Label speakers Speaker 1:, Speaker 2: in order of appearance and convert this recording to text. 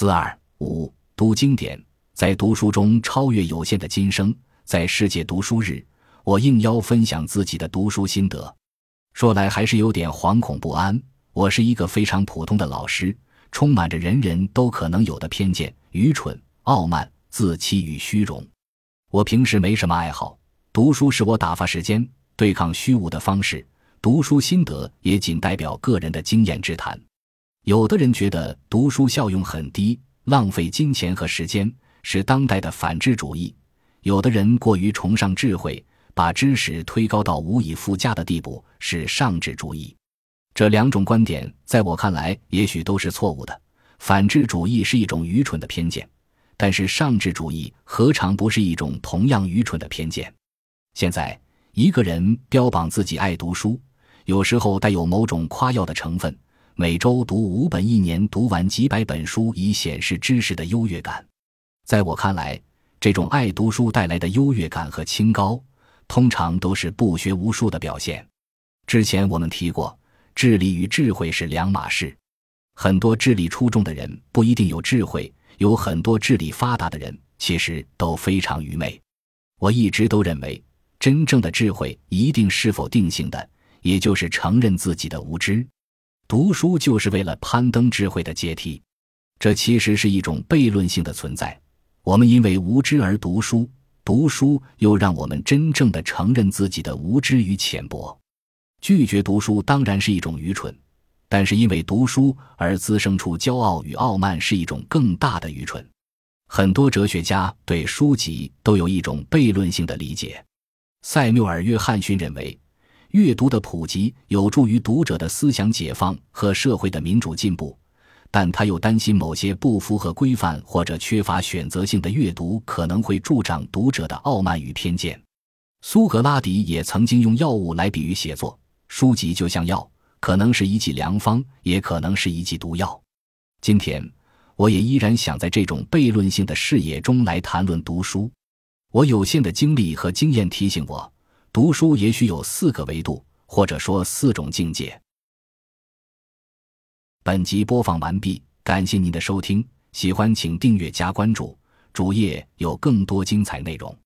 Speaker 1: 四二五读经典，在读书中超越有限的今生。在世界读书日，我应邀分享自己的读书心得。说来还是有点惶恐不安。我是一个非常普通的老师，充满着人人都可能有的偏见、愚蠢、傲慢、自欺与虚荣。我平时没什么爱好，读书是我打发时间、对抗虚无的方式。读书心得也仅代表个人的经验之谈。有的人觉得读书效用很低，浪费金钱和时间，是当代的反智主义。有的人过于崇尚智慧，把知识推高到无以复加的地步，是上智主义。这两种观点在我看来，也许都是错误的。反智主义是一种愚蠢的偏见，但是上智主义何尝不是一种同样愚蠢的偏见？现在，一个人标榜自己爱读书，有时候带有某种夸耀的成分，每周读五本，一年读完几百本书，以显示知识的优越感。在我看来，这种爱读书带来的优越感和清高，通常都是不学无术的表现。之前我们提过，智力与智慧是两码事。很多智力出众的人不一定有智慧，有很多智力发达的人其实都非常愚昧。我一直都认为，真正的智慧一定是否定性的，也就是承认自己的无知。读书就是为了攀登智慧的阶梯，这其实是一种悖论性的存在。我们因为无知而读书，读书又让我们真正的承认自己的无知与浅薄。拒绝读书当然是一种愚蠢，但是因为读书而滋生出骄傲与傲慢是一种更大的愚蠢。很多哲学家对书籍都有一种悖论性的理解。塞缪尔·约翰逊认为，阅读的普及有助于读者的思想解放和社会的民主进步。但他又担心某些不符合规范或者缺乏选择性的阅读可能会助长读者的傲慢与偏见。苏格拉底也曾经用药物来比喻写作，书籍就像药，可能是一剂良方，也可能是一剂毒药。今天，我也依然想在这种悖论性的视野中来谈论读书。我有限的经历和经验提醒我，读书也许有四个维度，或者说四种境界。本集播放完毕，感谢您的收听，喜欢请订阅加关注，主页有更多精彩内容。